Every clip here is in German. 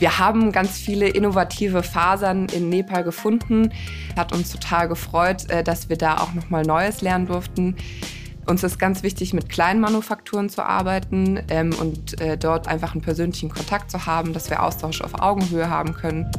Wir haben ganz viele innovative Fasern in Nepal gefunden. Hat uns total gefreut, äh, dass wir da auch noch mal Neues lernen durften. Uns ist ganz wichtig, mit kleinen Manufakturen zu arbeiten ähm, und äh, dort einfach einen persönlichen Kontakt zu haben, dass wir Austausch auf Augenhöhe haben können.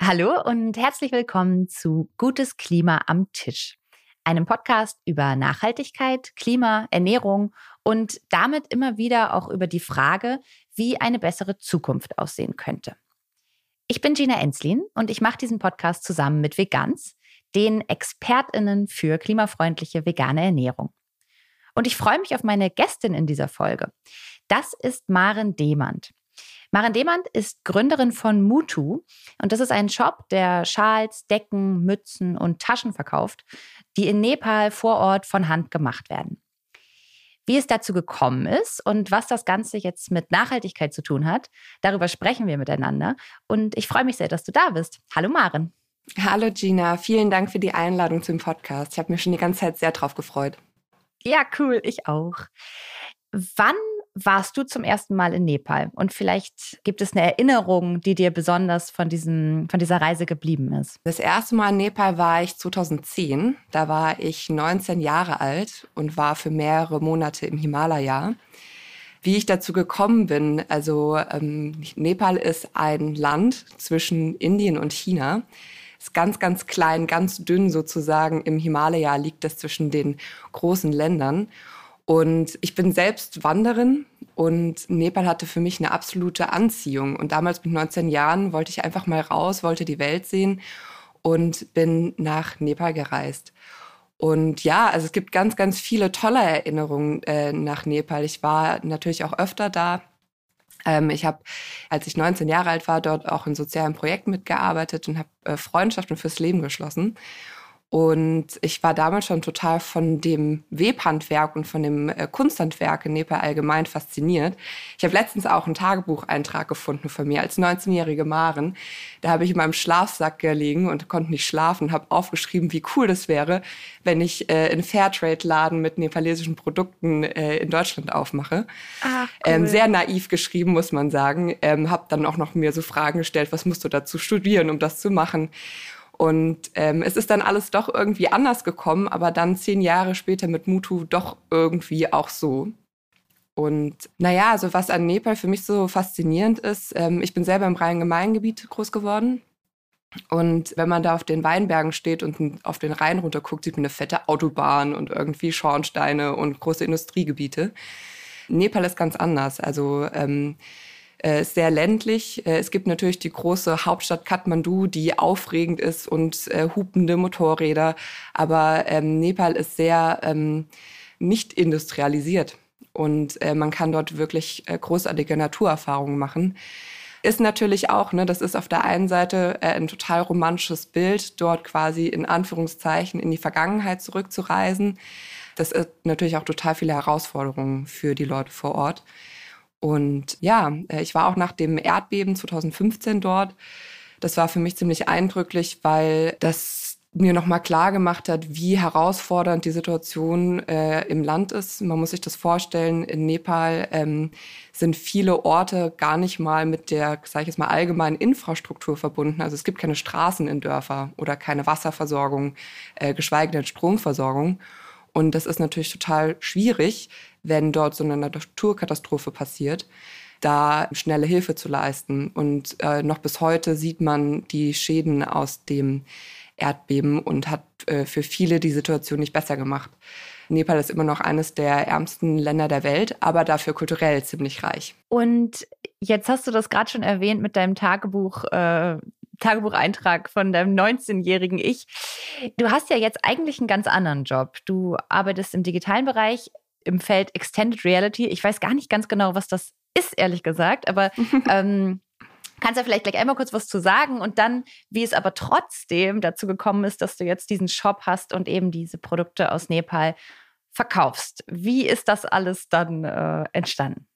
Hallo und herzlich willkommen zu Gutes Klima am Tisch, einem Podcast über Nachhaltigkeit, Klima, Ernährung und damit immer wieder auch über die Frage, wie eine bessere Zukunft aussehen könnte. Ich bin Gina Enslin und ich mache diesen Podcast zusammen mit Vegans, den ExpertInnen für klimafreundliche vegane Ernährung. Und ich freue mich auf meine Gästin in dieser Folge. Das ist Maren Demand. Maren Demand ist Gründerin von Mutu und das ist ein Shop, der Schals, Decken, Mützen und Taschen verkauft, die in Nepal vor Ort von Hand gemacht werden. Wie es dazu gekommen ist und was das Ganze jetzt mit Nachhaltigkeit zu tun hat, darüber sprechen wir miteinander. Und ich freue mich sehr, dass du da bist. Hallo Maren. Hallo Gina, vielen Dank für die Einladung zum Podcast. Ich habe mich schon die ganze Zeit sehr drauf gefreut. Ja, cool, ich auch. Wann warst du zum ersten Mal in Nepal? Und vielleicht gibt es eine Erinnerung, die dir besonders von, diesem, von dieser Reise geblieben ist. Das erste Mal in Nepal war ich 2010. Da war ich 19 Jahre alt und war für mehrere Monate im Himalaya. Wie ich dazu gekommen bin, also ähm, Nepal ist ein Land zwischen Indien und China ist ganz, ganz klein, ganz dünn sozusagen. Im Himalaya liegt es zwischen den großen Ländern. Und ich bin selbst Wanderin und Nepal hatte für mich eine absolute Anziehung. Und damals mit 19 Jahren wollte ich einfach mal raus, wollte die Welt sehen und bin nach Nepal gereist. Und ja, also es gibt ganz, ganz viele tolle Erinnerungen äh, nach Nepal. Ich war natürlich auch öfter da. Ähm, ich habe, als ich 19 Jahre alt war, dort auch in sozialen Projekten mitgearbeitet und habe äh, Freundschaften fürs Leben geschlossen. Und ich war damals schon total von dem Webhandwerk und von dem äh, Kunsthandwerk in Nepal allgemein fasziniert. Ich habe letztens auch einen Tagebucheintrag gefunden von mir als 19-jährige Maren. Da habe ich in meinem Schlafsack gelegen und konnte nicht schlafen, habe aufgeschrieben, wie cool das wäre, wenn ich äh, einen Fairtrade-Laden mit nepalesischen Produkten äh, in Deutschland aufmache. Ah, cool. ähm, sehr naiv geschrieben, muss man sagen. Ähm, habe dann auch noch mir so Fragen gestellt, was musst du dazu studieren, um das zu machen? Und ähm, es ist dann alles doch irgendwie anders gekommen, aber dann zehn Jahre später mit Mutu doch irgendwie auch so. Und naja, also was an Nepal für mich so faszinierend ist, ähm, ich bin selber im Rhein-Main-Gebiet groß geworden. Und wenn man da auf den Weinbergen steht und auf den Rhein runter guckt, sieht man eine fette Autobahn und irgendwie Schornsteine und große Industriegebiete. Nepal ist ganz anders. Also ähm, äh, sehr ländlich. Äh, es gibt natürlich die große Hauptstadt Kathmandu, die aufregend ist und äh, hupende Motorräder. Aber ähm, Nepal ist sehr ähm, nicht industrialisiert und äh, man kann dort wirklich äh, großartige Naturerfahrungen machen. Ist natürlich auch, ne, das ist auf der einen Seite äh, ein total romantisches Bild, dort quasi in Anführungszeichen in die Vergangenheit zurückzureisen. Das ist natürlich auch total viele Herausforderungen für die Leute vor Ort. Und ja, äh, ich war auch nach dem Erdbeben 2015 dort. Das war für mich ziemlich eindrücklich, weil das mir nochmal klar gemacht hat, wie herausfordernd die Situation äh, im Land ist. Man muss sich das vorstellen, in Nepal ähm, sind viele Orte gar nicht mal mit der, sage ich jetzt mal, allgemeinen Infrastruktur verbunden. Also es gibt keine Straßen in Dörfer oder keine Wasserversorgung, äh, geschweige denn Stromversorgung. Und das ist natürlich total schwierig, wenn dort so eine Naturkatastrophe passiert, da schnelle Hilfe zu leisten. Und äh, noch bis heute sieht man die Schäden aus dem Erdbeben und hat äh, für viele die Situation nicht besser gemacht. Nepal ist immer noch eines der ärmsten Länder der Welt, aber dafür kulturell ziemlich reich. Und jetzt hast du das gerade schon erwähnt mit deinem Tagebuch. Äh, Tagebucheintrag von deinem 19-jährigen Ich. Du hast ja jetzt eigentlich einen ganz anderen Job. Du arbeitest im digitalen Bereich, im Feld Extended Reality. Ich weiß gar nicht ganz genau, was das ist, ehrlich gesagt, aber ähm, kannst du vielleicht gleich einmal kurz was zu sagen und dann, wie es aber trotzdem dazu gekommen ist, dass du jetzt diesen Shop hast und eben diese Produkte aus Nepal verkaufst. Wie ist das alles dann äh, entstanden?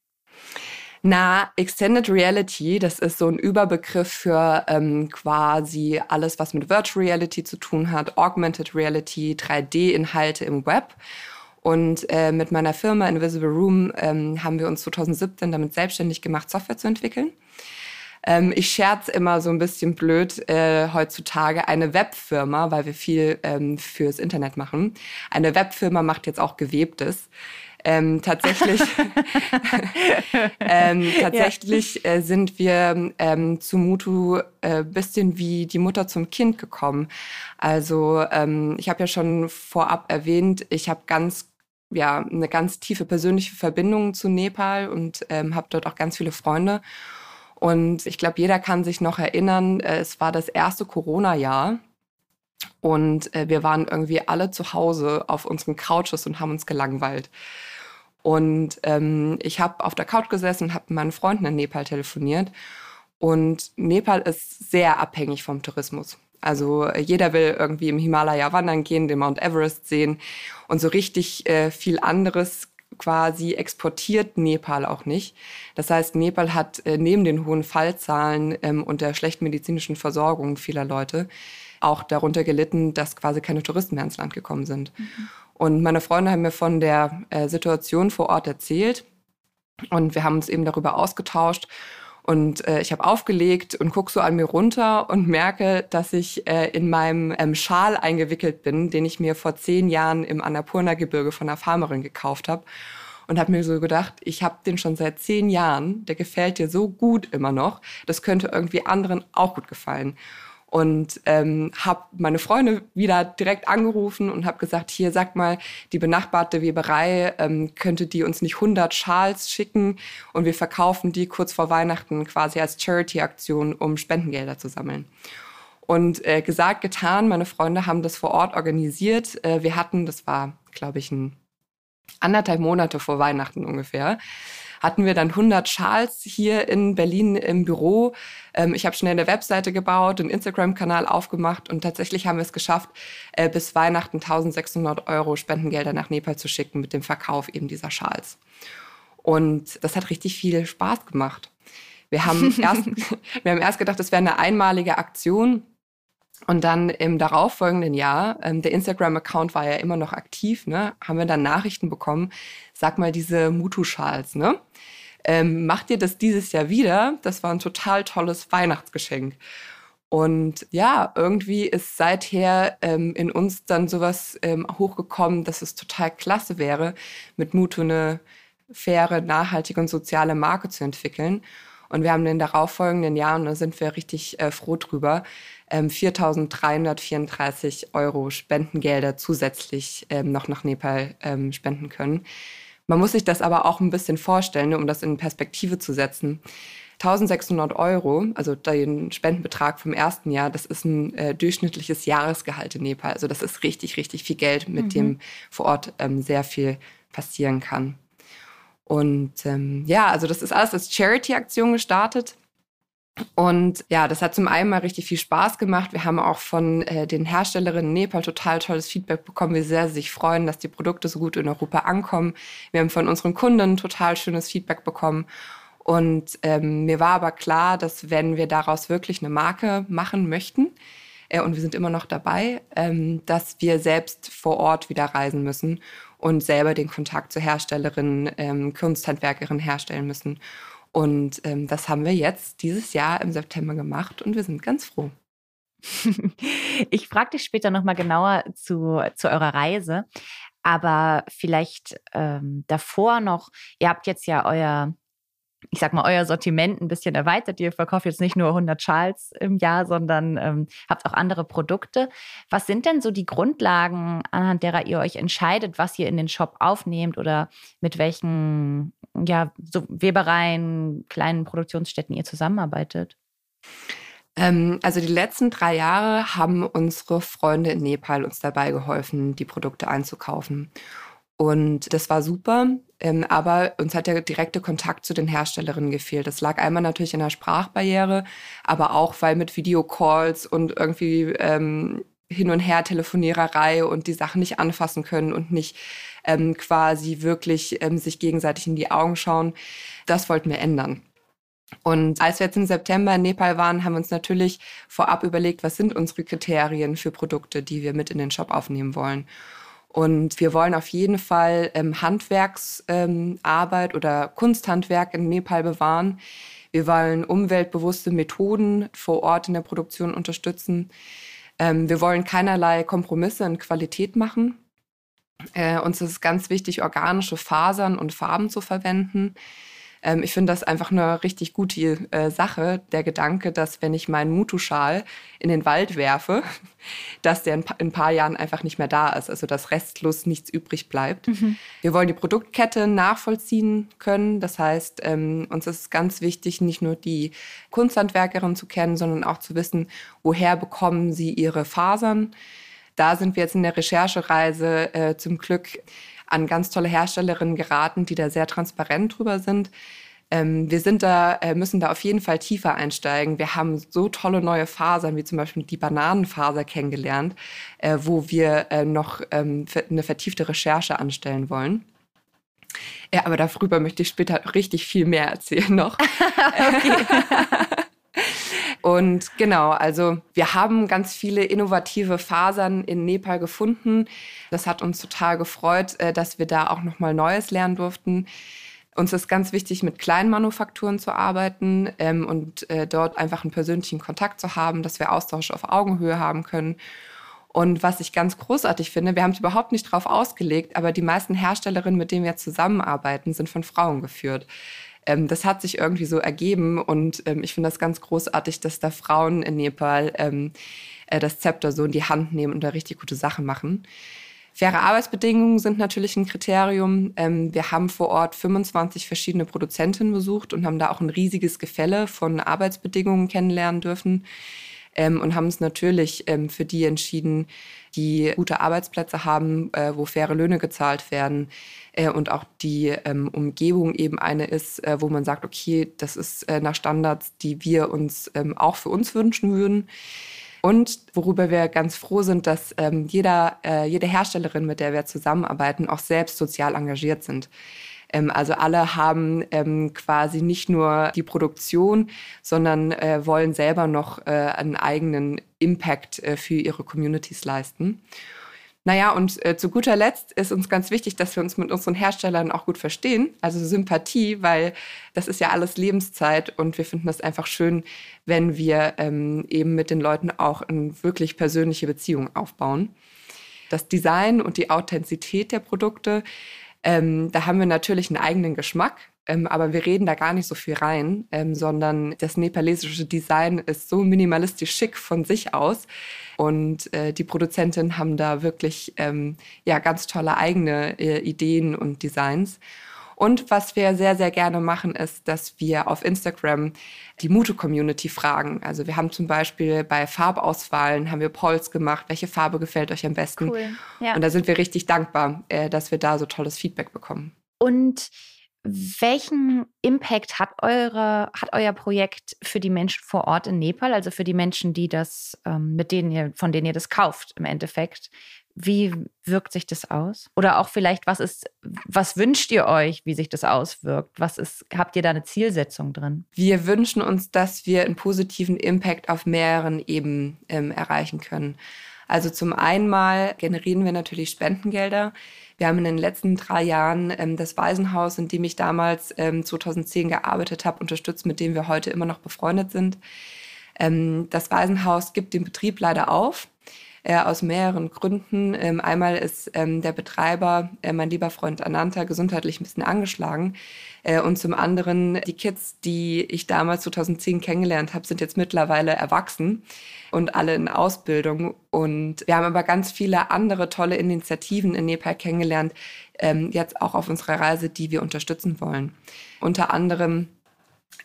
Na, Extended Reality, das ist so ein Überbegriff für ähm, quasi alles, was mit Virtual Reality zu tun hat, Augmented Reality, 3D-Inhalte im Web. Und äh, mit meiner Firma Invisible Room ähm, haben wir uns 2017 damit selbstständig gemacht, Software zu entwickeln. Ähm, ich scherze immer so ein bisschen blöd äh, heutzutage eine Webfirma, weil wir viel ähm, fürs Internet machen. Eine Webfirma macht jetzt auch Gewebtes. Ähm, tatsächlich ähm, tatsächlich ja. äh, sind wir ähm, zu Mutu äh, bisschen wie die Mutter zum Kind gekommen. Also ähm, ich habe ja schon vorab erwähnt, ich habe ganz ja eine ganz tiefe persönliche Verbindung zu Nepal und ähm, habe dort auch ganz viele Freunde. Und ich glaube, jeder kann sich noch erinnern, äh, es war das erste Corona-Jahr. Und äh, wir waren irgendwie alle zu Hause auf unseren Couches und haben uns gelangweilt. Und ähm, ich habe auf der Couch gesessen und habe mit meinen Freunden in Nepal telefoniert. Und Nepal ist sehr abhängig vom Tourismus. Also äh, jeder will irgendwie im Himalaya wandern gehen, den Mount Everest sehen. Und so richtig äh, viel anderes quasi exportiert Nepal auch nicht. Das heißt, Nepal hat äh, neben den hohen Fallzahlen ähm, und der schlechten medizinischen Versorgung vieler Leute auch darunter gelitten, dass quasi keine Touristen mehr ins Land gekommen sind. Mhm. Und meine Freunde haben mir von der äh, Situation vor Ort erzählt und wir haben uns eben darüber ausgetauscht. Und äh, ich habe aufgelegt und gucke so an mir runter und merke, dass ich äh, in meinem ähm, Schal eingewickelt bin, den ich mir vor zehn Jahren im Annapurna-Gebirge von einer Farmerin gekauft habe. Und habe mir so gedacht, ich habe den schon seit zehn Jahren, der gefällt dir so gut immer noch, das könnte irgendwie anderen auch gut gefallen und ähm, habe meine Freunde wieder direkt angerufen und habe gesagt, hier sag mal, die benachbarte Weberei, ähm, könnte die uns nicht 100 Schals schicken und wir verkaufen die kurz vor Weihnachten quasi als Charity-Aktion, um Spendengelder zu sammeln. Und äh, gesagt, getan, meine Freunde haben das vor Ort organisiert. Äh, wir hatten, das war, glaube ich, ein anderthalb Monate vor Weihnachten ungefähr, hatten wir dann 100 Schals hier in Berlin im Büro. Ähm, ich habe schnell eine Webseite gebaut, einen Instagram-Kanal aufgemacht und tatsächlich haben wir es geschafft, äh, bis Weihnachten 1600 Euro Spendengelder nach Nepal zu schicken mit dem Verkauf eben dieser Schals. Und das hat richtig viel Spaß gemacht. Wir haben erst, wir haben erst gedacht, das wäre eine einmalige Aktion. Und dann im darauffolgenden Jahr, ähm, der Instagram-Account war ja immer noch aktiv, ne, haben wir dann Nachrichten bekommen, sag mal diese Mutu-Schals, ne? Ähm, macht ihr das dieses Jahr wieder? Das war ein total tolles Weihnachtsgeschenk. Und ja, irgendwie ist seither ähm, in uns dann sowas ähm, hochgekommen, dass es total klasse wäre, mit Mutu eine faire, nachhaltige und soziale Marke zu entwickeln. Und wir haben in den darauffolgenden Jahren, da sind wir richtig äh, froh drüber, ähm, 4.334 Euro Spendengelder zusätzlich ähm, noch nach Nepal ähm, spenden können. Man muss sich das aber auch ein bisschen vorstellen, um das in Perspektive zu setzen. 1600 Euro, also den Spendenbetrag vom ersten Jahr, das ist ein äh, durchschnittliches Jahresgehalt in Nepal. Also das ist richtig, richtig viel Geld, mit mhm. dem vor Ort ähm, sehr viel passieren kann. Und ähm, ja, also das ist alles als Charity-Aktion gestartet. Und ja, das hat zum einen mal richtig viel Spaß gemacht. Wir haben auch von äh, den Herstellerinnen in Nepal total tolles Feedback bekommen, wie sehr sie sich freuen, dass die Produkte so gut in Europa ankommen. Wir haben von unseren Kunden total schönes Feedback bekommen. Und ähm, mir war aber klar, dass wenn wir daraus wirklich eine Marke machen möchten, äh, und wir sind immer noch dabei, ähm, dass wir selbst vor Ort wieder reisen müssen und selber den Kontakt zu Herstellerinnen, ähm, Kunsthandwerkerinnen herstellen müssen. Und ähm, das haben wir jetzt dieses Jahr im September gemacht und wir sind ganz froh. ich frage dich später nochmal genauer zu, zu eurer Reise. Aber vielleicht ähm, davor noch, ihr habt jetzt ja euer ich sag mal, euer Sortiment ein bisschen erweitert. Ihr verkauft jetzt nicht nur 100 Schals im Jahr, sondern ähm, habt auch andere Produkte. Was sind denn so die Grundlagen, anhand derer ihr euch entscheidet, was ihr in den Shop aufnehmt oder mit welchen ja, so Webereien, kleinen Produktionsstätten ihr zusammenarbeitet? Ähm, also die letzten drei Jahre haben unsere Freunde in Nepal uns dabei geholfen, die Produkte einzukaufen. Und das war super, ähm, aber uns hat der direkte Kontakt zu den Herstellerinnen gefehlt. Das lag einmal natürlich in der Sprachbarriere, aber auch, weil mit Videocalls und irgendwie ähm, hin und her Telefoniererei und die Sachen nicht anfassen können und nicht ähm, quasi wirklich ähm, sich gegenseitig in die Augen schauen. Das wollten wir ändern. Und als wir jetzt im September in Nepal waren, haben wir uns natürlich vorab überlegt, was sind unsere Kriterien für Produkte, die wir mit in den Shop aufnehmen wollen. Und wir wollen auf jeden Fall ähm, Handwerksarbeit ähm, oder Kunsthandwerk in Nepal bewahren. Wir wollen umweltbewusste Methoden vor Ort in der Produktion unterstützen. Ähm, wir wollen keinerlei Kompromisse in Qualität machen. Äh, uns ist es ganz wichtig, organische Fasern und Farben zu verwenden. Ähm, ich finde das einfach eine richtig gute äh, Sache, der Gedanke, dass wenn ich meinen Mutu-Schal in den Wald werfe, dass der in, ein paar Jahren einfach nicht mehr da ist, also dass restlos nichts übrig bleibt. Mhm. Wir wollen die Produktkette nachvollziehen können. Das heißt, ähm, uns ist ganz wichtig, nicht nur die Kunsthandwerkerin zu kennen, sondern auch zu wissen, woher bekommen sie ihre Fasern. Da sind wir jetzt in der Recherchereise äh, zum Glück an ganz tolle Herstellerinnen geraten, die da sehr transparent drüber sind. Ähm, wir sind da, äh, müssen da auf jeden Fall tiefer einsteigen. Wir haben so tolle neue Fasern, wie zum Beispiel die Bananenfaser kennengelernt, äh, wo wir äh, noch ähm, eine vertiefte Recherche anstellen wollen. Ja, aber darüber möchte ich später richtig viel mehr erzählen noch. Und genau, also wir haben ganz viele innovative Fasern in Nepal gefunden. Das hat uns total gefreut, äh, dass wir da auch noch mal Neues lernen durften. Uns ist ganz wichtig, mit Kleinmanufakturen zu arbeiten ähm, und äh, dort einfach einen persönlichen Kontakt zu haben, dass wir Austausch auf Augenhöhe haben können. Und was ich ganz großartig finde, wir haben es überhaupt nicht drauf ausgelegt, aber die meisten Herstellerinnen, mit denen wir zusammenarbeiten, sind von Frauen geführt ähm, das hat sich irgendwie so ergeben und ähm, ich finde das ganz großartig, dass da Frauen in Nepal ähm, äh, das Zepter so in die Hand nehmen und da richtig gute Sachen machen. Faire Arbeitsbedingungen sind natürlich ein Kriterium. Ähm, wir haben vor Ort 25 verschiedene Produzentinnen besucht und haben da auch ein riesiges Gefälle von Arbeitsbedingungen kennenlernen dürfen ähm, und haben uns natürlich ähm, für die entschieden, die gute Arbeitsplätze haben, äh, wo faire Löhne gezahlt werden äh, und auch die ähm, Umgebung eben eine ist, äh, wo man sagt, okay, das ist äh, nach Standards, die wir uns ähm, auch für uns wünschen würden. Und worüber wir ganz froh sind, dass ähm, jeder, äh, jede Herstellerin, mit der wir zusammenarbeiten, auch selbst sozial engagiert sind. Ähm, also alle haben ähm, quasi nicht nur die Produktion, sondern äh, wollen selber noch äh, einen eigenen Impact äh, für ihre Communities leisten. Naja, und äh, zu guter Letzt ist uns ganz wichtig, dass wir uns mit unseren Herstellern auch gut verstehen, also Sympathie, weil das ist ja alles Lebenszeit und wir finden das einfach schön, wenn wir ähm, eben mit den Leuten auch eine wirklich persönliche Beziehung aufbauen. Das Design und die Authentizität der Produkte ähm, da haben wir natürlich einen eigenen Geschmack, ähm, aber wir reden da gar nicht so viel rein, ähm, sondern das nepalesische Design ist so minimalistisch schick von sich aus. Und äh, die Produzentinnen haben da wirklich ähm, ja, ganz tolle eigene äh, Ideen und Designs. Und was wir sehr, sehr gerne machen, ist, dass wir auf Instagram die Mute-Community fragen. Also wir haben zum Beispiel bei Farbauswahlen haben wir Polls gemacht, welche Farbe gefällt euch am besten. Cool. Ja. Und da sind wir richtig dankbar, äh, dass wir da so tolles Feedback bekommen. Und welchen Impact hat eure, hat euer Projekt für die Menschen vor Ort in Nepal, also für die Menschen, die das, ähm, mit denen ihr, von denen ihr das kauft im Endeffekt? Wie wirkt sich das aus? Oder auch vielleicht, was ist, was wünscht ihr euch, wie sich das auswirkt? Was ist, habt ihr da eine Zielsetzung drin? Wir wünschen uns, dass wir einen positiven Impact auf mehreren Ebenen ähm, erreichen können. Also zum einen mal generieren wir natürlich Spendengelder. Wir haben in den letzten drei Jahren ähm, das Waisenhaus, in dem ich damals ähm, 2010 gearbeitet habe, unterstützt, mit dem wir heute immer noch befreundet sind. Ähm, das Waisenhaus gibt den Betrieb leider auf äh, aus mehreren Gründen. Ähm, einmal ist ähm, der Betreiber, äh, mein lieber Freund Ananta, gesundheitlich ein bisschen angeschlagen. Äh, und zum anderen, die Kids, die ich damals 2010 kennengelernt habe, sind jetzt mittlerweile erwachsen und alle in Ausbildung. Und wir haben aber ganz viele andere tolle Initiativen in Nepal kennengelernt, ähm, jetzt auch auf unserer Reise, die wir unterstützen wollen. Unter anderem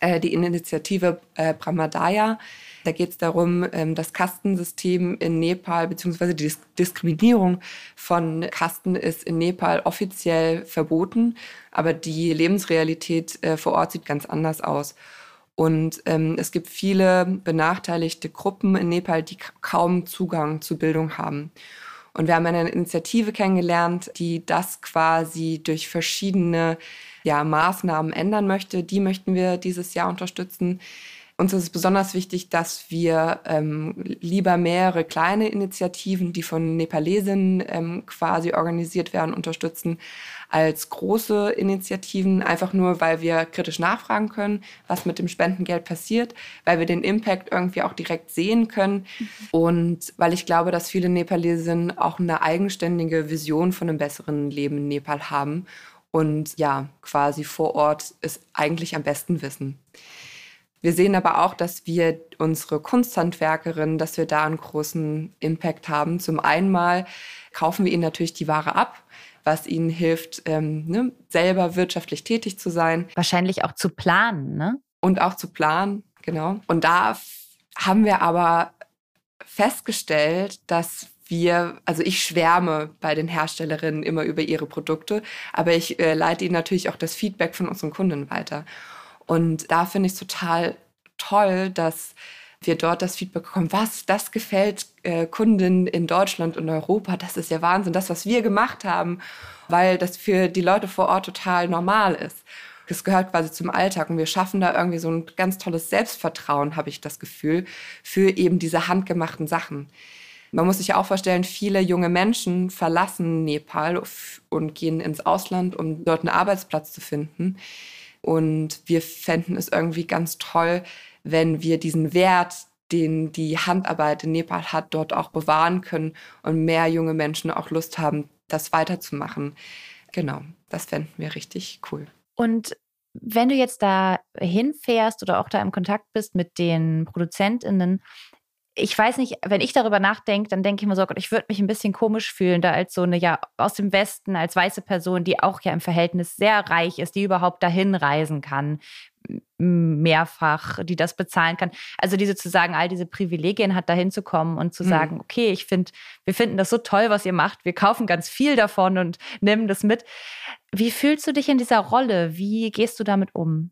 äh, die Initiative äh, Brahmadaya, da geht es darum, ähm, das Kastensystem in Nepal beziehungsweise die Diskriminierung von Kasten ist in Nepal offiziell verboten, aber die Lebensrealität äh, vor Ort sieht ganz anders aus. Und ähm, es gibt viele benachteiligte Gruppen in Nepal, die kaum Zugang zu Bildung haben. Und wir haben eine Initiative kennengelernt, die das quasi durch verschiedene ja, Maßnahmen ändern möchte. Die möchten wir dieses Jahr unterstützen. Uns ist es besonders wichtig, dass wir ähm, lieber mehrere kleine Initiativen, die von Nepalesinnen ähm, quasi organisiert werden, unterstützen, als große Initiativen, einfach nur, weil wir kritisch nachfragen können, was mit dem Spendengeld passiert, weil wir den Impact irgendwie auch direkt sehen können mhm. und weil ich glaube, dass viele Nepalesinnen auch eine eigenständige Vision von einem besseren Leben in Nepal haben und ja, quasi vor Ort es eigentlich am besten wissen. Wir sehen aber auch, dass wir unsere Kunsthandwerkerinnen, dass wir da einen großen Impact haben. Zum einen mal kaufen wir ihnen natürlich die Ware ab, was ihnen hilft, ähm, ne, selber wirtschaftlich tätig zu sein. Wahrscheinlich auch zu planen, ne? Und auch zu planen, genau. Und da haben wir aber festgestellt, dass wir, also ich schwärme bei den Herstellerinnen immer über ihre Produkte, aber ich äh, leite ihnen natürlich auch das Feedback von unseren Kunden weiter. Und da finde ich es total toll, dass wir dort das Feedback bekommen, was, das gefällt äh, Kundinnen in Deutschland und Europa, das ist ja Wahnsinn, das, was wir gemacht haben, weil das für die Leute vor Ort total normal ist. Das gehört quasi zum Alltag und wir schaffen da irgendwie so ein ganz tolles Selbstvertrauen, habe ich das Gefühl, für eben diese handgemachten Sachen. Man muss sich ja auch vorstellen, viele junge Menschen verlassen Nepal und gehen ins Ausland, um dort einen Arbeitsplatz zu finden. Und wir fänden es irgendwie ganz toll, wenn wir diesen Wert, den die Handarbeit in Nepal hat, dort auch bewahren können und mehr junge Menschen auch Lust haben, das weiterzumachen. Genau, das fänden wir richtig cool. Und wenn du jetzt da hinfährst oder auch da im Kontakt bist mit den ProduzentInnen, ich weiß nicht, wenn ich darüber nachdenke, dann denke ich mir so, Gott, ich würde mich ein bisschen komisch fühlen, da als so eine, ja, aus dem Westen, als weiße Person, die auch ja im Verhältnis sehr reich ist, die überhaupt dahin reisen kann, mehrfach, die das bezahlen kann. Also die sozusagen all diese Privilegien hat, dahin zu kommen und zu mhm. sagen, okay, ich finde, wir finden das so toll, was ihr macht, wir kaufen ganz viel davon und nehmen das mit. Wie fühlst du dich in dieser Rolle? Wie gehst du damit um?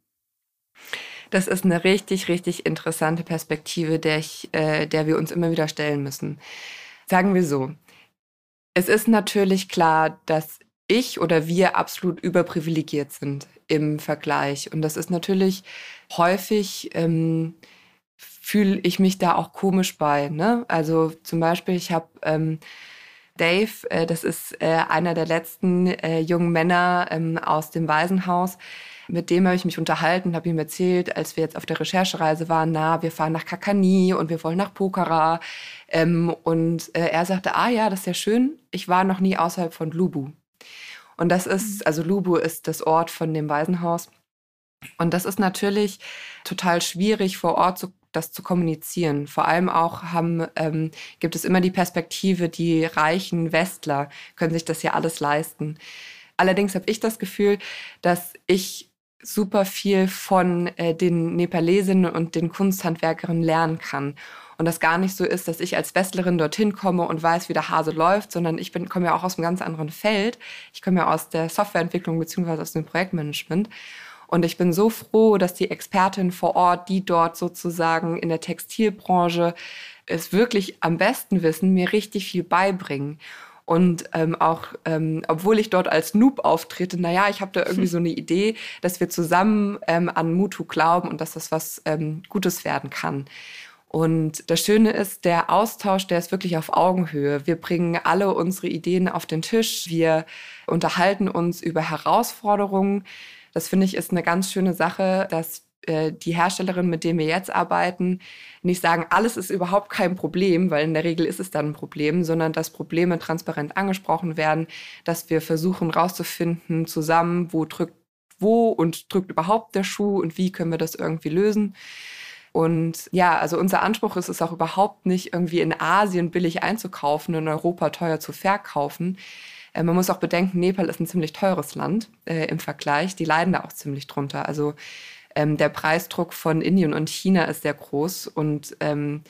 Das ist eine richtig, richtig interessante Perspektive, der, ich, äh, der wir uns immer wieder stellen müssen. Sagen wir so. Es ist natürlich klar, dass ich oder wir absolut überprivilegiert sind im Vergleich. Und das ist natürlich häufig, ähm, fühle ich mich da auch komisch bei. Ne? Also zum Beispiel, ich habe ähm, Dave, äh, das ist äh, einer der letzten äh, jungen Männer ähm, aus dem Waisenhaus, mit dem habe ich mich unterhalten, habe ihm erzählt, als wir jetzt auf der Recherchereise waren, na, wir fahren nach Kakani und wir wollen nach Pokhara. Ähm, und äh, er sagte, ah ja, das ist ja schön, ich war noch nie außerhalb von Lubu. Und das ist, mhm. also Lubu ist das Ort von dem Waisenhaus. Und das ist natürlich total schwierig vor Ort zu, das zu kommunizieren. Vor allem auch haben, ähm, gibt es immer die Perspektive, die reichen Westler können sich das ja alles leisten. Allerdings habe ich das Gefühl, dass ich super viel von äh, den Nepalesinnen und den Kunsthandwerkerinnen lernen kann. Und das gar nicht so ist, dass ich als Westlerin dorthin komme und weiß, wie der Hase läuft, sondern ich komme ja auch aus einem ganz anderen Feld. Ich komme ja aus der Softwareentwicklung beziehungsweise aus dem Projektmanagement. Und ich bin so froh, dass die Expertinnen vor Ort, die dort sozusagen in der Textilbranche es wirklich am besten wissen, mir richtig viel beibringen. Und ähm, auch, ähm, obwohl ich dort als Noob auftrete, naja, ich habe da irgendwie so eine Idee, dass wir zusammen ähm, an Mutu glauben und dass das was ähm, Gutes werden kann. Und das Schöne ist, der Austausch, der ist wirklich auf Augenhöhe. Wir bringen alle unsere Ideen auf den Tisch. Wir unterhalten uns über Herausforderungen. Das finde ich ist eine ganz schöne Sache, dass äh, die Herstellerinnen, mit denen wir jetzt arbeiten, nicht sagen, alles ist überhaupt kein Problem, weil in der Regel ist es dann ein Problem, sondern dass Probleme transparent angesprochen werden, dass wir versuchen rauszufinden zusammen, wo drückt wo und drückt überhaupt der Schuh und wie können wir das irgendwie lösen. Und ja, also unser Anspruch ist es auch überhaupt nicht, irgendwie in Asien billig einzukaufen, in Europa teuer zu verkaufen. Äh, man muss auch bedenken, Nepal ist ein ziemlich teures Land äh, im Vergleich. Die leiden da auch ziemlich drunter. Also ähm, der Preisdruck von Indien und China ist sehr groß und ähm,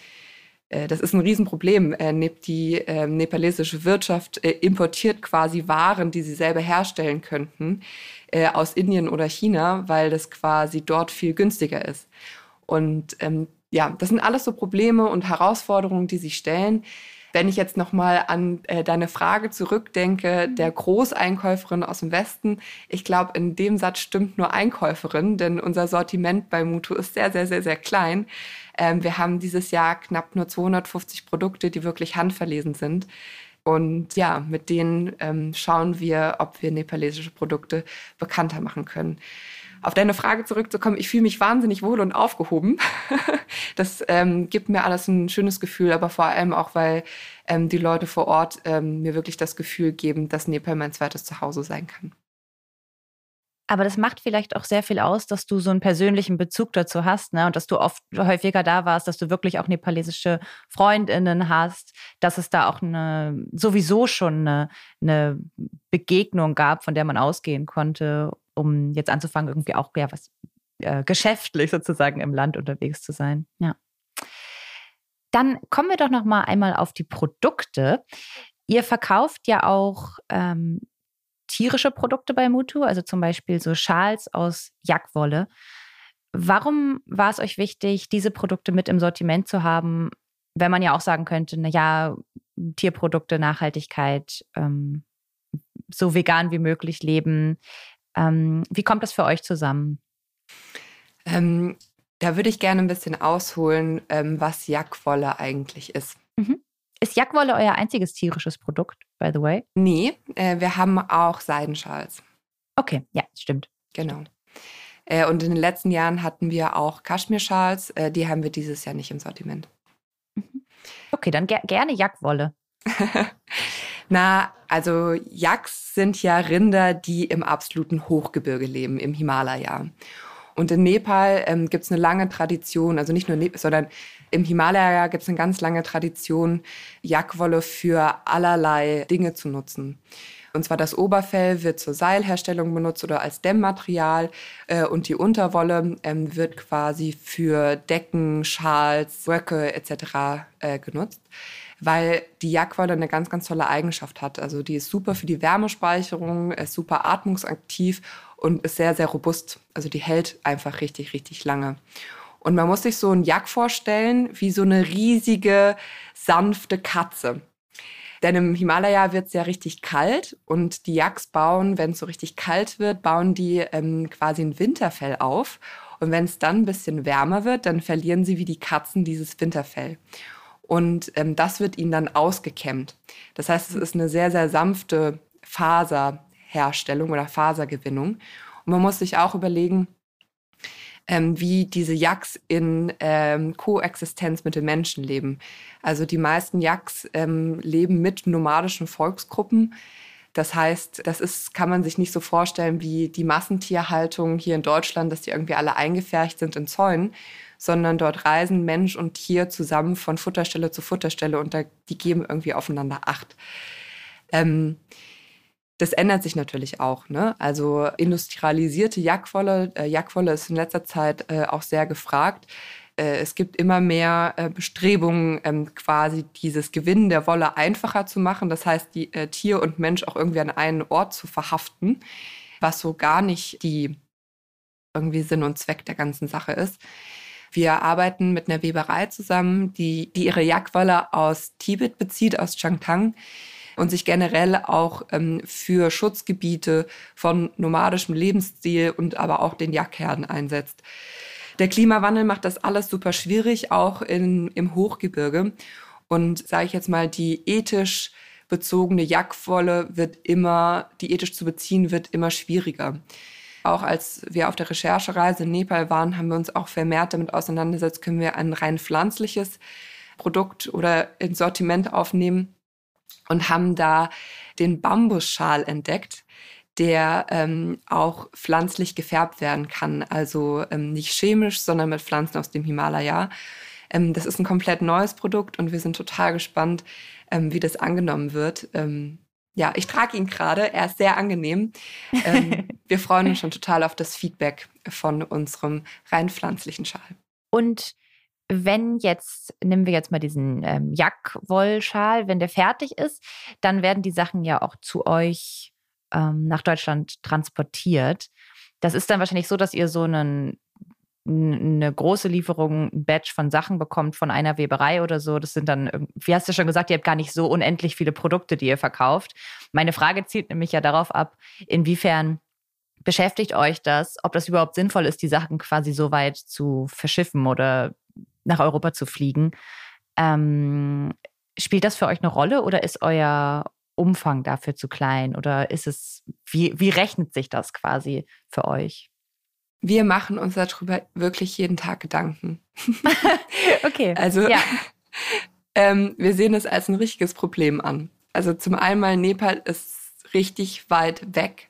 äh, das ist ein Riesenproblem. Äh, die äh, nepalesische Wirtschaft äh, importiert quasi Waren, die sie selber herstellen könnten, aus Indien oder China, weil das quasi dort viel günstiger ist. Und ähm, ja, das sind alles so Probleme und Herausforderungen, die sich stellen. Wenn ich jetzt nochmal an äh, deine Frage zurückdenke, der Großeinkäuferin aus dem Westen, ich glaube, in dem Satz stimmt nur Einkäuferin, denn unser Sortiment bei Mutu ist sehr, sehr, sehr, sehr klein. Ähm, wir haben dieses Jahr knapp nur 250 Produkte, die wirklich handverlesen sind. Und ja, mit denen ähm, schauen wir, ob wir nepalesische Produkte bekannter machen können auf deine Frage zurückzukommen, ich fühle mich wahnsinnig wohl und aufgehoben. das ähm, gibt mir alles ein schönes Gefühl, aber vor allem auch, weil ähm, die Leute vor Ort ähm, mir wirklich das Gefühl geben, dass Nepal mein zweites Zuhause sein kann. Aber das macht vielleicht auch sehr viel aus, dass du so einen persönlichen Bezug dazu hast, ne? Und dass du oft häufiger da warst, dass du wirklich auch nepalesische Freundinnen hast, dass es da auch eine sowieso schon eine, eine Begegnung gab, von der man ausgehen konnte um jetzt anzufangen, irgendwie auch ja was äh, geschäftlich sozusagen im Land unterwegs zu sein. Ja. Dann kommen wir doch noch mal einmal auf die Produkte. Ihr verkauft ja auch ähm, tierische Produkte bei Mutu, also zum Beispiel so Schals aus Jackwolle. Warum war es euch wichtig, diese Produkte mit im Sortiment zu haben, wenn man ja auch sagen könnte, na ja, Tierprodukte, Nachhaltigkeit, ähm, so vegan wie möglich leben. Ähm, wie kommt das für euch zusammen? Ähm, da würde ich gerne ein bisschen ausholen, ähm, was Jackwolle eigentlich ist. Mhm. Ist Jackwolle euer einziges tierisches Produkt, by the way? Nee, äh, wir haben auch Seidenschals. Okay, ja, stimmt. Genau. Äh, und in den letzten Jahren hatten wir auch Kaschmirschals. Äh, die haben wir dieses Jahr nicht im Sortiment. Mhm. Okay, dann ger gerne Jackwolle. Na, also Yaks sind ja Rinder, die im absoluten Hochgebirge leben, im Himalaya. Und in Nepal ähm, gibt es eine lange Tradition, also nicht nur Nepal, sondern im Himalaya gibt es eine ganz lange Tradition, Jackwolle für allerlei Dinge zu nutzen. Und zwar das Oberfell wird zur Seilherstellung benutzt oder als Dämmmaterial äh, und die Unterwolle ähm, wird quasi für Decken, Schals, Röcke etc. Äh, genutzt weil die Jackwolle eine ganz, ganz tolle Eigenschaft hat. Also die ist super für die Wärmespeicherung, ist super atmungsaktiv und ist sehr, sehr robust. Also die hält einfach richtig, richtig lange. Und man muss sich so einen Jack vorstellen wie so eine riesige, sanfte Katze. Denn im Himalaya wird es ja richtig kalt und die Yaks bauen, wenn es so richtig kalt wird, bauen die ähm, quasi ein Winterfell auf. Und wenn es dann ein bisschen wärmer wird, dann verlieren sie wie die Katzen dieses Winterfell und ähm, das wird ihnen dann ausgekämmt. Das heißt, es ist eine sehr, sehr sanfte Faserherstellung oder Fasergewinnung. Und man muss sich auch überlegen, ähm, wie diese Yaks in ähm, Koexistenz mit den Menschen leben. Also die meisten Yaks ähm, leben mit nomadischen Volksgruppen. Das heißt, das ist, kann man sich nicht so vorstellen wie die Massentierhaltung hier in Deutschland, dass die irgendwie alle eingefärcht sind in Zäunen, sondern dort reisen Mensch und Tier zusammen von Futterstelle zu Futterstelle und da, die geben irgendwie aufeinander Acht. Ähm, das ändert sich natürlich auch. Ne? Also industrialisierte Jagdwolle, äh, Jagdwolle ist in letzter Zeit äh, auch sehr gefragt. Äh, es gibt immer mehr äh, Bestrebungen, ähm, quasi dieses Gewinnen der Wolle einfacher zu machen. Das heißt, die äh, Tier und Mensch auch irgendwie an einen Ort zu verhaften, was so gar nicht die irgendwie Sinn und Zweck der ganzen Sache ist. Wir arbeiten mit einer Weberei zusammen, die, die ihre Jagdwolle aus Tibet bezieht, aus Changtang und sich generell auch ähm, für Schutzgebiete von nomadischem Lebensstil und aber auch den Jagdherden einsetzt. Der Klimawandel macht das alles super schwierig, auch in, im Hochgebirge. Und sage ich jetzt mal, die ethisch bezogene Jagdwolle wird immer, die ethisch zu beziehen, wird immer schwieriger. Auch als wir auf der Recherchereise in Nepal waren, haben wir uns auch vermehrt damit auseinandergesetzt, können wir ein rein pflanzliches Produkt oder ins Sortiment aufnehmen und haben da den Bambusschal entdeckt, der ähm, auch pflanzlich gefärbt werden kann. Also ähm, nicht chemisch, sondern mit Pflanzen aus dem Himalaya. Ähm, das ist ein komplett neues Produkt und wir sind total gespannt, ähm, wie das angenommen wird. Ähm, ja, ich trage ihn gerade. Er ist sehr angenehm. Ähm, wir freuen uns schon total auf das Feedback von unserem rein pflanzlichen Schal. Und wenn jetzt, nehmen wir jetzt mal diesen ähm, Jackwollschal, wenn der fertig ist, dann werden die Sachen ja auch zu euch ähm, nach Deutschland transportiert. Das ist dann wahrscheinlich so, dass ihr so einen eine große Lieferung, ein Batch von Sachen bekommt von einer Weberei oder so. Das sind dann, wie hast du schon gesagt, ihr habt gar nicht so unendlich viele Produkte, die ihr verkauft. Meine Frage zielt nämlich ja darauf ab, inwiefern beschäftigt euch das, ob das überhaupt sinnvoll ist, die Sachen quasi so weit zu verschiffen oder nach Europa zu fliegen. Ähm, spielt das für euch eine Rolle oder ist euer Umfang dafür zu klein? Oder ist es, wie, wie rechnet sich das quasi für euch? Wir machen uns darüber wirklich jeden Tag Gedanken. okay. Also ja. ähm, wir sehen es als ein richtiges Problem an. Also zum einen Nepal ist richtig weit weg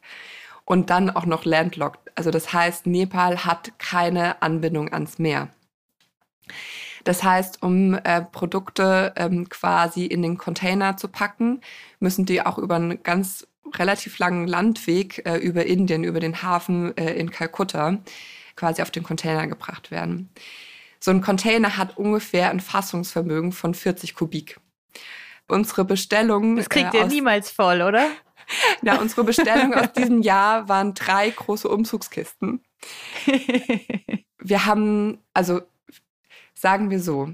und dann auch noch landlocked. Also das heißt, Nepal hat keine Anbindung ans Meer. Das heißt, um äh, Produkte ähm, quasi in den Container zu packen, müssen die auch über einen ganz relativ langen Landweg äh, über Indien, über den Hafen äh, in Kalkutta quasi auf den Container gebracht werden. So ein Container hat ungefähr ein Fassungsvermögen von 40 Kubik. Unsere Bestellung. Das kriegt äh, ihr niemals voll, oder? Ja, unsere Bestellung aus diesem Jahr waren drei große Umzugskisten. Wir haben, also sagen wir so,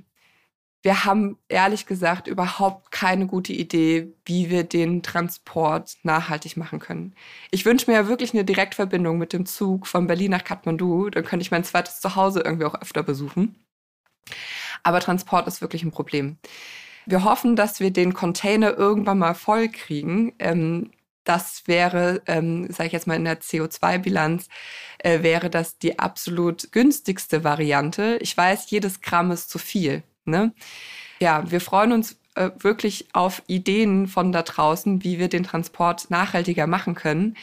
wir haben ehrlich gesagt überhaupt keine gute Idee, wie wir den Transport nachhaltig machen können. Ich wünsche mir ja wirklich eine Direktverbindung mit dem Zug von Berlin nach Kathmandu. Dann könnte ich mein zweites Zuhause irgendwie auch öfter besuchen. Aber Transport ist wirklich ein Problem. Wir hoffen, dass wir den Container irgendwann mal voll kriegen. Ähm, das wäre, ähm, sage ich jetzt mal in der CO2-Bilanz, äh, wäre das die absolut günstigste Variante. Ich weiß, jedes Gramm ist zu viel. Ne? Ja, wir freuen uns äh, wirklich auf Ideen von da draußen, wie wir den Transport nachhaltiger machen können.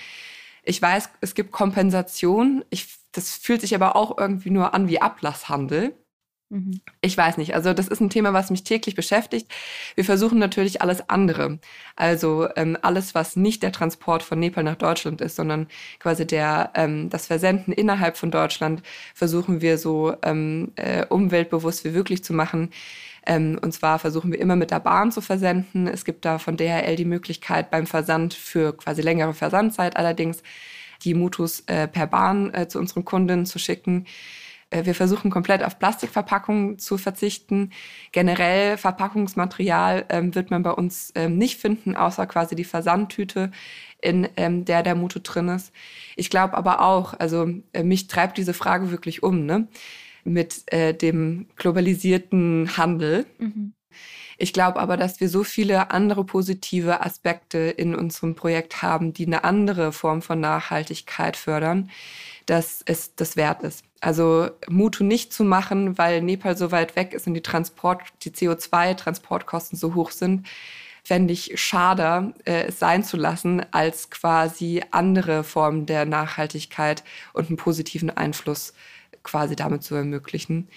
Ich weiß, es gibt Kompensation. Ich, das fühlt sich aber auch irgendwie nur an wie Ablasshandel. Mhm. Ich weiß nicht. Also das ist ein Thema, was mich täglich beschäftigt. Wir versuchen natürlich alles andere. Also ähm, alles, was nicht der Transport von Nepal nach Deutschland ist, sondern quasi der ähm, das Versenden innerhalb von Deutschland, versuchen wir so ähm, äh, umweltbewusst wie wirklich zu machen. Ähm, und zwar versuchen wir immer mit der Bahn zu versenden. Es gibt da von DHL die Möglichkeit beim Versand für quasi längere Versandzeit allerdings die Mutus äh, per Bahn äh, zu unseren Kunden zu schicken. Äh, wir versuchen komplett auf Plastikverpackungen zu verzichten. Generell Verpackungsmaterial ähm, wird man bei uns ähm, nicht finden, außer quasi die Versandtüte, in ähm, der der Mutu drin ist. Ich glaube aber auch, also äh, mich treibt diese Frage wirklich um, ne? mit äh, dem globalisierten Handel. Mhm. Ich glaube aber, dass wir so viele andere positive Aspekte in unserem Projekt haben, die eine andere Form von Nachhaltigkeit fördern, dass es das wert ist. Also Mutu nicht zu machen, weil Nepal so weit weg ist und die Transport, die CO2-Transportkosten so hoch sind, fände ich schade, äh, es sein zu lassen, als quasi andere Formen der Nachhaltigkeit und einen positiven Einfluss quasi damit zu ermöglichen.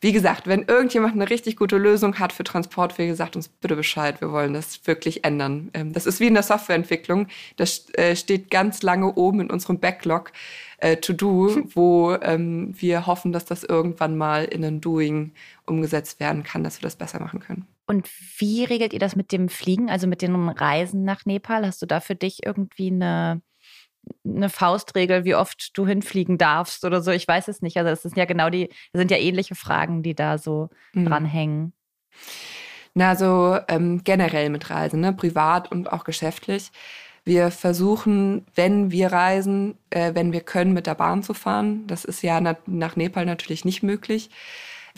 Wie gesagt, wenn irgendjemand eine richtig gute Lösung hat für Transportwege, sagt uns bitte Bescheid. Wir wollen das wirklich ändern. Ähm, das ist wie in der Softwareentwicklung. Das äh, steht ganz lange oben in unserem Backlog äh, to do, wo ähm, wir hoffen, dass das irgendwann mal in ein Doing umgesetzt werden kann, dass wir das besser machen können. Und wie regelt ihr das mit dem Fliegen, also mit den Reisen nach Nepal? Hast du da für dich irgendwie eine, eine Faustregel, wie oft du hinfliegen darfst oder so? Ich weiß es nicht. Also das sind ja genau die, das sind ja ähnliche Fragen, die da so mhm. dranhängen. Na, so ähm, generell mit Reisen, ne? privat und auch geschäftlich. Wir versuchen, wenn wir reisen, äh, wenn wir können, mit der Bahn zu fahren. Das ist ja nach Nepal natürlich nicht möglich.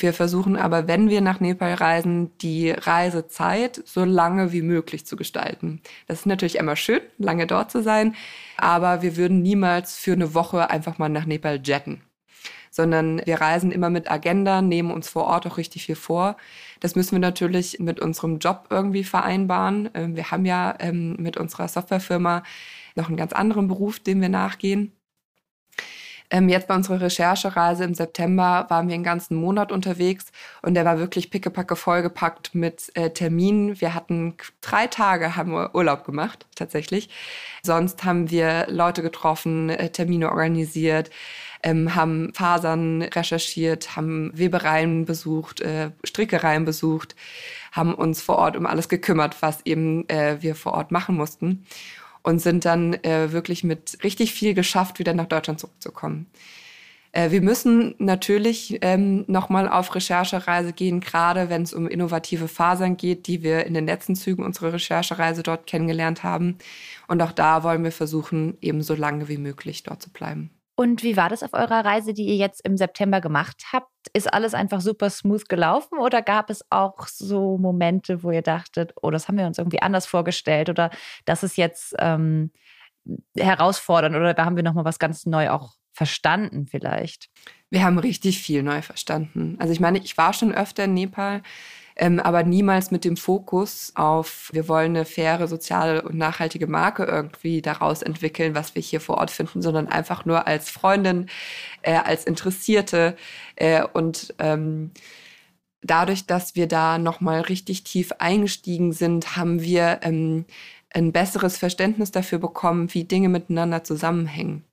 Wir versuchen aber, wenn wir nach Nepal reisen, die Reisezeit so lange wie möglich zu gestalten. Das ist natürlich immer schön, lange dort zu sein, aber wir würden niemals für eine Woche einfach mal nach Nepal jetten sondern wir reisen immer mit Agenda, nehmen uns vor Ort auch richtig viel vor. Das müssen wir natürlich mit unserem Job irgendwie vereinbaren. Ähm, wir haben ja ähm, mit unserer Softwarefirma noch einen ganz anderen Beruf, dem wir nachgehen. Ähm, jetzt bei unserer Recherchereise im September waren wir einen ganzen Monat unterwegs und der war wirklich pickepacke vollgepackt mit äh, Terminen. Wir hatten drei Tage haben wir Urlaub gemacht, tatsächlich. Sonst haben wir Leute getroffen, äh, Termine organisiert, ähm, haben Fasern recherchiert, haben Webereien besucht, äh, Strickereien besucht, haben uns vor Ort um alles gekümmert, was eben äh, wir vor Ort machen mussten und sind dann äh, wirklich mit richtig viel geschafft, wieder nach Deutschland zurückzukommen. Äh, wir müssen natürlich ähm, nochmal auf Recherchereise gehen, gerade wenn es um innovative Fasern geht, die wir in den letzten Zügen unserer Recherchereise dort kennengelernt haben. Und auch da wollen wir versuchen, eben so lange wie möglich dort zu bleiben. Und wie war das auf eurer Reise, die ihr jetzt im September gemacht habt? Ist alles einfach super smooth gelaufen oder gab es auch so Momente, wo ihr dachtet, oh, das haben wir uns irgendwie anders vorgestellt oder das ist jetzt ähm, herausfordernd oder da haben wir nochmal was ganz neu auch verstanden vielleicht? Wir haben richtig viel neu verstanden. Also ich meine, ich war schon öfter in Nepal, ähm, aber niemals mit dem Fokus auf, wir wollen eine faire, soziale und nachhaltige Marke irgendwie daraus entwickeln, was wir hier vor Ort finden, sondern einfach nur als Freundin, äh, als Interessierte. Äh, und ähm, dadurch, dass wir da nochmal richtig tief eingestiegen sind, haben wir ähm, ein besseres Verständnis dafür bekommen, wie Dinge miteinander zusammenhängen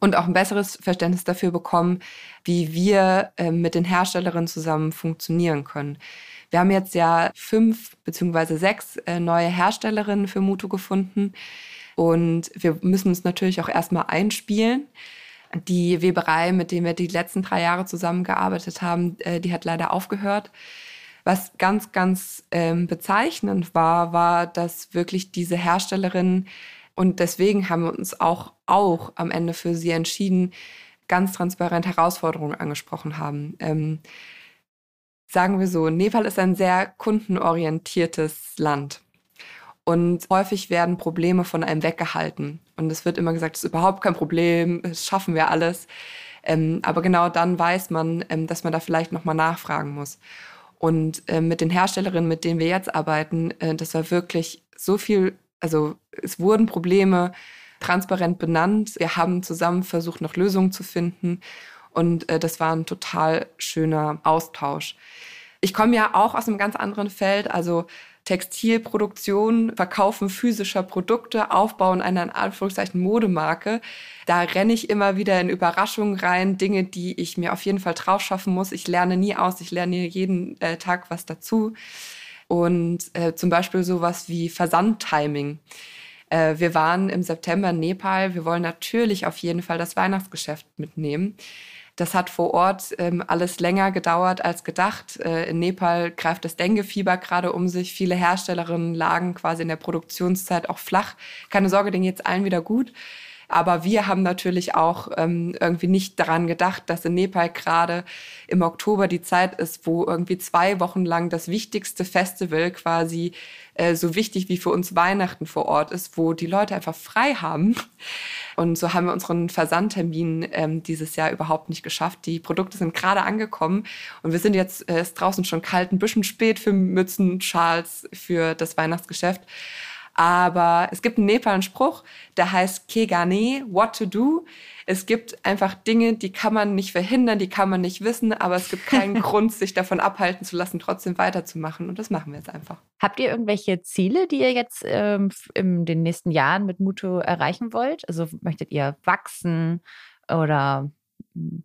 und auch ein besseres Verständnis dafür bekommen, wie wir äh, mit den Herstellerinnen zusammen funktionieren können. Wir haben jetzt ja fünf beziehungsweise sechs äh, neue Herstellerinnen für Mutu gefunden und wir müssen uns natürlich auch erstmal einspielen. Die Weberei, mit der wir die letzten drei Jahre zusammengearbeitet haben, äh, die hat leider aufgehört. Was ganz, ganz ähm, bezeichnend war, war, dass wirklich diese Herstellerinnen und deswegen haben wir uns auch, auch am Ende für sie entschieden, ganz transparent Herausforderungen angesprochen haben. Ähm, sagen wir so, Nepal ist ein sehr kundenorientiertes Land. Und häufig werden Probleme von einem weggehalten. Und es wird immer gesagt, es ist überhaupt kein Problem, das schaffen wir alles. Ähm, aber genau dann weiß man, ähm, dass man da vielleicht nochmal nachfragen muss. Und äh, mit den Herstellerinnen, mit denen wir jetzt arbeiten, äh, das war wirklich so viel also es wurden Probleme transparent benannt. Wir haben zusammen versucht, noch Lösungen zu finden. Und äh, das war ein total schöner Austausch. Ich komme ja auch aus einem ganz anderen Feld, also Textilproduktion, Verkaufen physischer Produkte, Aufbauen einer in Anführungszeichen Modemarke. Da renne ich immer wieder in Überraschungen rein, Dinge, die ich mir auf jeden Fall drauf schaffen muss. Ich lerne nie aus, ich lerne jeden äh, Tag was dazu. Und äh, zum Beispiel sowas wie Versandtiming. Äh, wir waren im September in Nepal. Wir wollen natürlich auf jeden Fall das Weihnachtsgeschäft mitnehmen. Das hat vor Ort ähm, alles länger gedauert als gedacht. Äh, in Nepal greift das Dengue-Fieber gerade um sich. Viele Herstellerinnen lagen quasi in der Produktionszeit auch flach. Keine Sorge, denen geht's allen wieder gut. Aber wir haben natürlich auch ähm, irgendwie nicht daran gedacht, dass in Nepal gerade im Oktober die Zeit ist, wo irgendwie zwei Wochen lang das wichtigste Festival quasi äh, so wichtig wie für uns Weihnachten vor Ort ist, wo die Leute einfach frei haben. Und so haben wir unseren Versandtermin ähm, dieses Jahr überhaupt nicht geschafft. Die Produkte sind gerade angekommen und wir sind jetzt äh, ist draußen schon kalt, ein bisschen spät für Mützen, Schals, für das Weihnachtsgeschäft. Aber es gibt in Nepal einen Spruch, der heißt Kegane, what to do. Es gibt einfach Dinge, die kann man nicht verhindern, die kann man nicht wissen, aber es gibt keinen Grund, sich davon abhalten zu lassen, trotzdem weiterzumachen. Und das machen wir jetzt einfach. Habt ihr irgendwelche Ziele, die ihr jetzt ähm, in den nächsten Jahren mit Muto erreichen wollt? Also möchtet ihr wachsen oder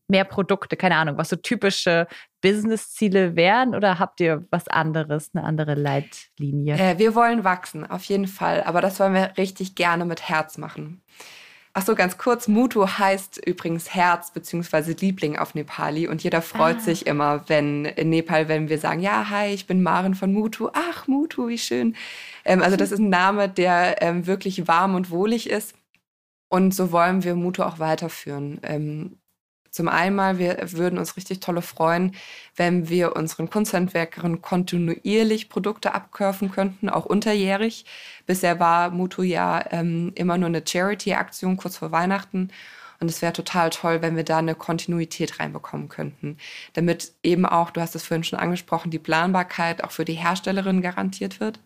mehr Produkte, keine Ahnung, was so typische Business-Ziele wären oder habt ihr was anderes, eine andere Leitlinie? Äh, wir wollen wachsen, auf jeden Fall, aber das wollen wir richtig gerne mit Herz machen. Ach so, ganz kurz, Mutu heißt übrigens Herz bzw. Liebling auf Nepali und jeder freut ah. sich immer, wenn in Nepal, wenn wir sagen, ja, hi, ich bin Maren von Mutu. Ach, Mutu, wie schön. Ähm, also das ist ein Name, der ähm, wirklich warm und wohlig ist. Und so wollen wir Mutu auch weiterführen. Ähm, zum einen, wir würden uns richtig tolle freuen, wenn wir unseren Kunsthandwerkerinnen kontinuierlich Produkte abkaufen könnten, auch unterjährig. Bisher war Mutu ja ähm, immer nur eine Charity-Aktion kurz vor Weihnachten. Und es wäre total toll, wenn wir da eine Kontinuität reinbekommen könnten. Damit eben auch, du hast es vorhin schon angesprochen, die Planbarkeit auch für die Herstellerin garantiert wird.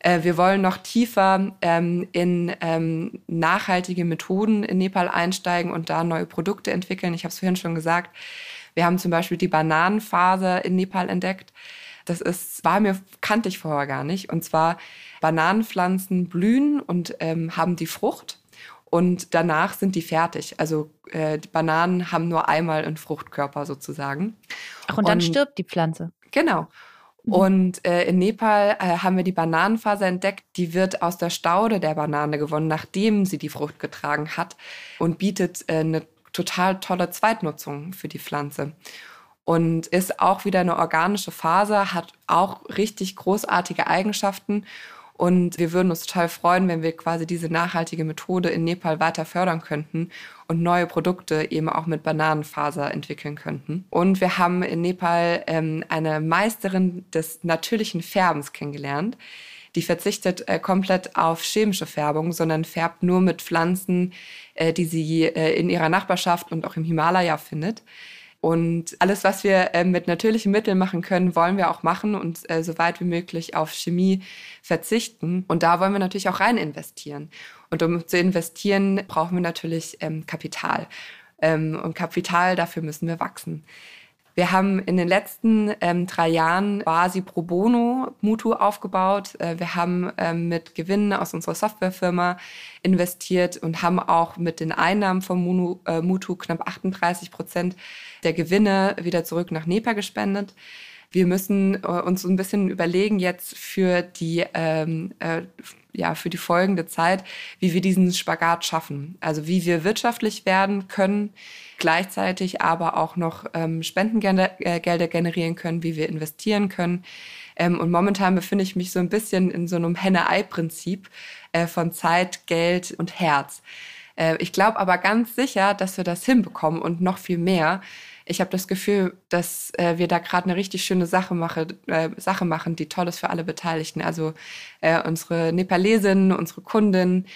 Äh, wir wollen noch tiefer ähm, in ähm, nachhaltige Methoden in Nepal einsteigen und da neue Produkte entwickeln. Ich habe es vorhin schon gesagt. Wir haben zum Beispiel die Bananenfaser in Nepal entdeckt. Das ist, war mir, kannte ich vorher gar nicht. Und zwar Bananenpflanzen blühen und ähm, haben die Frucht und danach sind die fertig. Also äh, die Bananen haben nur einmal einen Fruchtkörper sozusagen. Ach, und dann und, stirbt die Pflanze. Genau. Mhm. Und äh, in Nepal äh, haben wir die Bananenfaser entdeckt. Die wird aus der Staude der Banane gewonnen, nachdem sie die Frucht getragen hat und bietet äh, eine total tolle Zweitnutzung für die Pflanze und ist auch wieder eine organische Faser, hat auch richtig großartige Eigenschaften. Und wir würden uns total freuen, wenn wir quasi diese nachhaltige Methode in Nepal weiter fördern könnten und neue Produkte eben auch mit Bananenfaser entwickeln könnten. Und wir haben in Nepal ähm, eine Meisterin des natürlichen Färbens kennengelernt. Die verzichtet äh, komplett auf chemische Färbung, sondern färbt nur mit Pflanzen, äh, die sie äh, in ihrer Nachbarschaft und auch im Himalaya findet. Und alles, was wir äh, mit natürlichen Mitteln machen können, wollen wir auch machen und äh, so weit wie möglich auf Chemie verzichten. Und da wollen wir natürlich auch rein investieren. Und um zu investieren, brauchen wir natürlich ähm, Kapital. Ähm, und Kapital, dafür müssen wir wachsen. Wir haben in den letzten ähm, drei Jahren quasi pro bono Mutu aufgebaut. Äh, wir haben ähm, mit Gewinnen aus unserer Softwarefirma investiert und haben auch mit den Einnahmen von Munu, äh, Mutu knapp 38 Prozent der Gewinne wieder zurück nach NEPA gespendet. Wir müssen äh, uns ein bisschen überlegen jetzt für die, ähm, äh, ja, für die folgende Zeit, wie wir diesen Spagat schaffen. Also wie wir wirtschaftlich werden können, gleichzeitig aber auch noch ähm, Spendengelder äh, generieren können, wie wir investieren können. Ähm, und momentan befinde ich mich so ein bisschen in so einem Henne-Ei-Prinzip äh, von Zeit, Geld und Herz. Äh, ich glaube aber ganz sicher, dass wir das hinbekommen und noch viel mehr ich habe das Gefühl, dass äh, wir da gerade eine richtig schöne Sache, mache, äh, Sache machen, die toll ist für alle Beteiligten. Also äh, unsere Nepalesinnen, unsere Kunden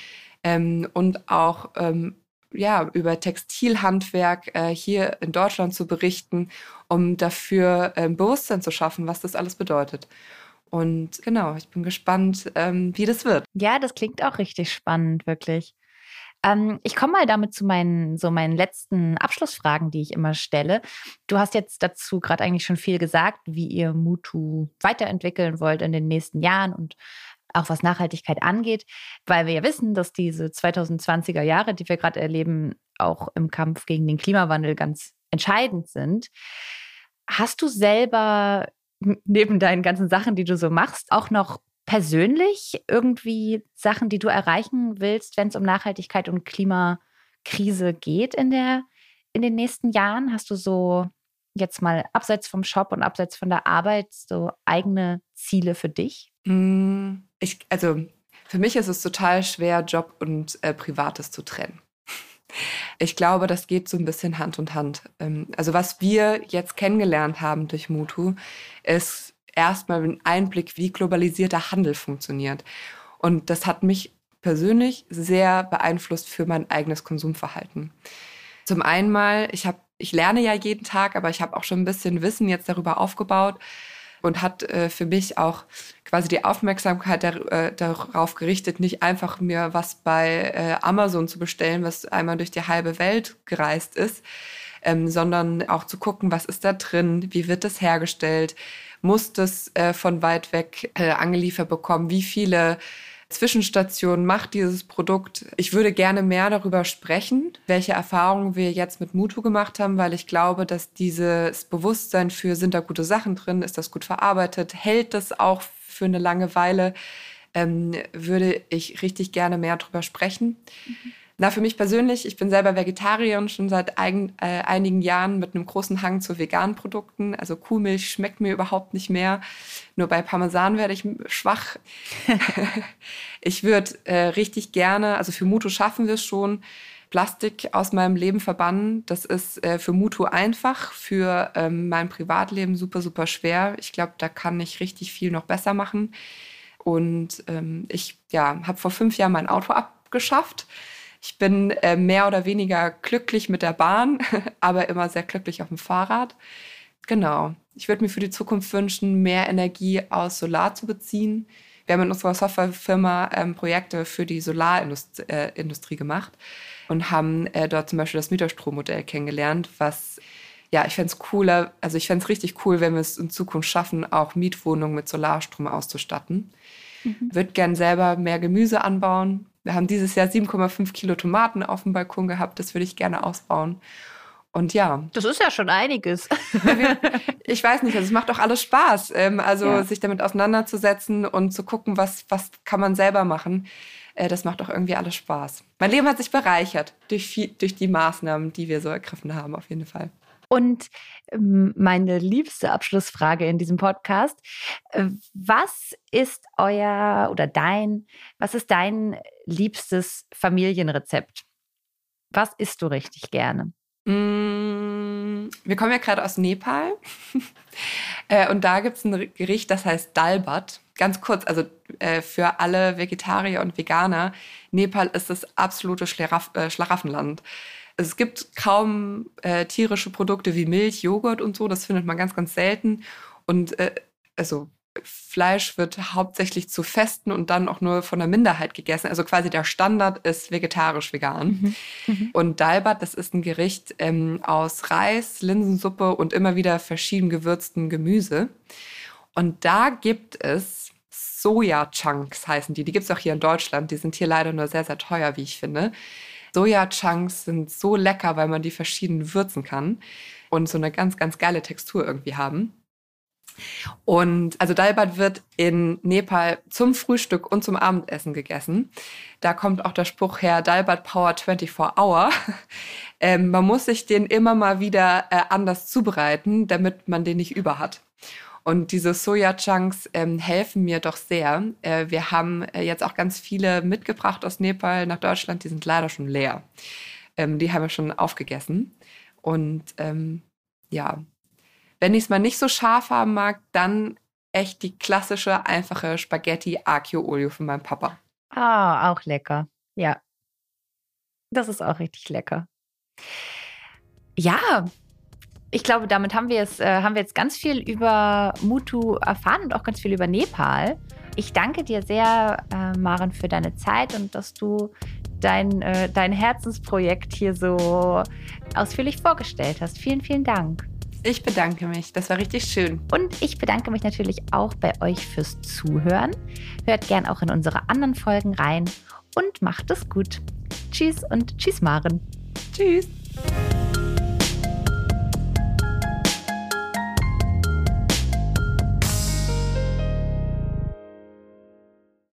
ähm, und auch ähm, ja, über Textilhandwerk äh, hier in Deutschland zu berichten, um dafür äh, Bewusstsein zu schaffen, was das alles bedeutet. Und genau, ich bin gespannt, ähm, wie das wird. Ja, das klingt auch richtig spannend, wirklich. Ähm, ich komme mal damit zu meinen, so meinen letzten Abschlussfragen, die ich immer stelle. Du hast jetzt dazu gerade eigentlich schon viel gesagt, wie ihr Mutu weiterentwickeln wollt in den nächsten Jahren und auch was Nachhaltigkeit angeht, weil wir ja wissen, dass diese 2020er Jahre, die wir gerade erleben, auch im Kampf gegen den Klimawandel ganz entscheidend sind. Hast du selber neben deinen ganzen Sachen, die du so machst, auch noch persönlich irgendwie Sachen, die du erreichen willst, wenn es um Nachhaltigkeit und Klimakrise geht in, der, in den nächsten Jahren? Hast du so jetzt mal abseits vom Shop und abseits von der Arbeit so eigene Ziele für dich? Hm, ich, also für mich ist es total schwer, Job und äh, Privates zu trennen. Ich glaube, das geht so ein bisschen Hand in Hand. Ähm, also was wir jetzt kennengelernt haben durch Mutu, ist erstmal einen Einblick, wie globalisierter Handel funktioniert. Und das hat mich persönlich sehr beeinflusst für mein eigenes Konsumverhalten. Zum einen mal, ich habe, ich lerne ja jeden Tag, aber ich habe auch schon ein bisschen Wissen jetzt darüber aufgebaut und hat äh, für mich auch quasi die Aufmerksamkeit der, äh, darauf gerichtet, nicht einfach mir was bei äh, Amazon zu bestellen, was einmal durch die halbe Welt gereist ist, ähm, sondern auch zu gucken, was ist da drin, wie wird das hergestellt, muss das äh, von weit weg äh, angeliefert bekommen, wie viele Zwischenstationen macht dieses Produkt. Ich würde gerne mehr darüber sprechen, welche Erfahrungen wir jetzt mit Mutu gemacht haben, weil ich glaube, dass dieses Bewusstsein für, sind da gute Sachen drin, ist das gut verarbeitet, hält das auch für eine lange Weile, ähm, würde ich richtig gerne mehr darüber sprechen. Mhm. Na, für mich persönlich, ich bin selber Vegetarierin schon seit eigen, äh, einigen Jahren mit einem großen Hang zu veganen Produkten. Also Kuhmilch schmeckt mir überhaupt nicht mehr. Nur bei Parmesan werde ich schwach. ich würde äh, richtig gerne, also für Mutu schaffen wir es schon, Plastik aus meinem Leben verbannen. Das ist äh, für Mutu einfach, für ähm, mein Privatleben super, super schwer. Ich glaube, da kann ich richtig viel noch besser machen. Und ähm, ich ja, habe vor fünf Jahren mein Auto abgeschafft ich bin äh, mehr oder weniger glücklich mit der Bahn, aber immer sehr glücklich auf dem Fahrrad. Genau. Ich würde mir für die Zukunft wünschen, mehr Energie aus Solar zu beziehen. Wir haben in unserer Softwarefirma ähm, Projekte für die Solarindustrie äh, gemacht und haben äh, dort zum Beispiel das Mieterstrommodell kennengelernt, was ja, ich fände es cooler, also ich fände es richtig cool, wenn wir es in Zukunft schaffen, auch Mietwohnungen mit Solarstrom auszustatten. Mhm. Würde gern selber mehr Gemüse anbauen, wir haben dieses Jahr 7,5 Kilo Tomaten auf dem Balkon gehabt. Das würde ich gerne ausbauen. Und ja. Das ist ja schon einiges. ich weiß nicht, also es macht auch alles Spaß. Ähm, also ja. sich damit auseinanderzusetzen und zu gucken, was, was kann man selber machen. Äh, das macht auch irgendwie alles Spaß. Mein Leben hat sich bereichert durch, viel, durch die Maßnahmen, die wir so ergriffen haben, auf jeden Fall. Und ähm, meine liebste Abschlussfrage in diesem Podcast. Äh, was ist euer oder dein, was ist dein liebstes Familienrezept? Was isst du richtig gerne? Mm, wir kommen ja gerade aus Nepal. Äh, und da gibt es ein Gericht, das heißt Dalbat. Ganz kurz, also äh, für alle Vegetarier und Veganer, Nepal ist das absolute Schlaraff Schlaraffenland. Es gibt kaum äh, tierische Produkte wie Milch, Joghurt und so. Das findet man ganz, ganz selten. Und äh, also Fleisch wird hauptsächlich zu Festen und dann auch nur von der Minderheit gegessen. Also quasi der Standard ist vegetarisch-vegan. Mhm. Mhm. Und Dalbat, das ist ein Gericht ähm, aus Reis, Linsensuppe und immer wieder verschieden gewürzten Gemüse. Und da gibt es Soja-Chunks, heißen die. Die gibt es auch hier in Deutschland. Die sind hier leider nur sehr, sehr teuer, wie ich finde. Soja-Chunks sind so lecker, weil man die verschieden würzen kann und so eine ganz, ganz geile Textur irgendwie haben. Und also Dalbat wird in Nepal zum Frühstück und zum Abendessen gegessen. Da kommt auch der Spruch her, Dalbat Power 24 Hour. Ähm, man muss sich den immer mal wieder äh, anders zubereiten, damit man den nicht über hat. Und diese Soja-Chunks ähm, helfen mir doch sehr. Äh, wir haben äh, jetzt auch ganz viele mitgebracht aus Nepal nach Deutschland. Die sind leider schon leer. Ähm, die haben wir schon aufgegessen. Und ähm, ja, wenn ich es mal nicht so scharf haben mag, dann echt die klassische, einfache Spaghetti Accio Olio von meinem Papa. Ah, auch lecker. Ja. Das ist auch richtig lecker. Ja, ich glaube, damit haben wir, es, äh, haben wir jetzt ganz viel über Mutu erfahren und auch ganz viel über Nepal. Ich danke dir sehr, äh, Maren, für deine Zeit und dass du dein, äh, dein Herzensprojekt hier so ausführlich vorgestellt hast. Vielen, vielen Dank. Ich bedanke mich. Das war richtig schön. Und ich bedanke mich natürlich auch bei euch fürs Zuhören. Hört gern auch in unsere anderen Folgen rein und macht es gut. Tschüss und tschüss, Maren. Tschüss.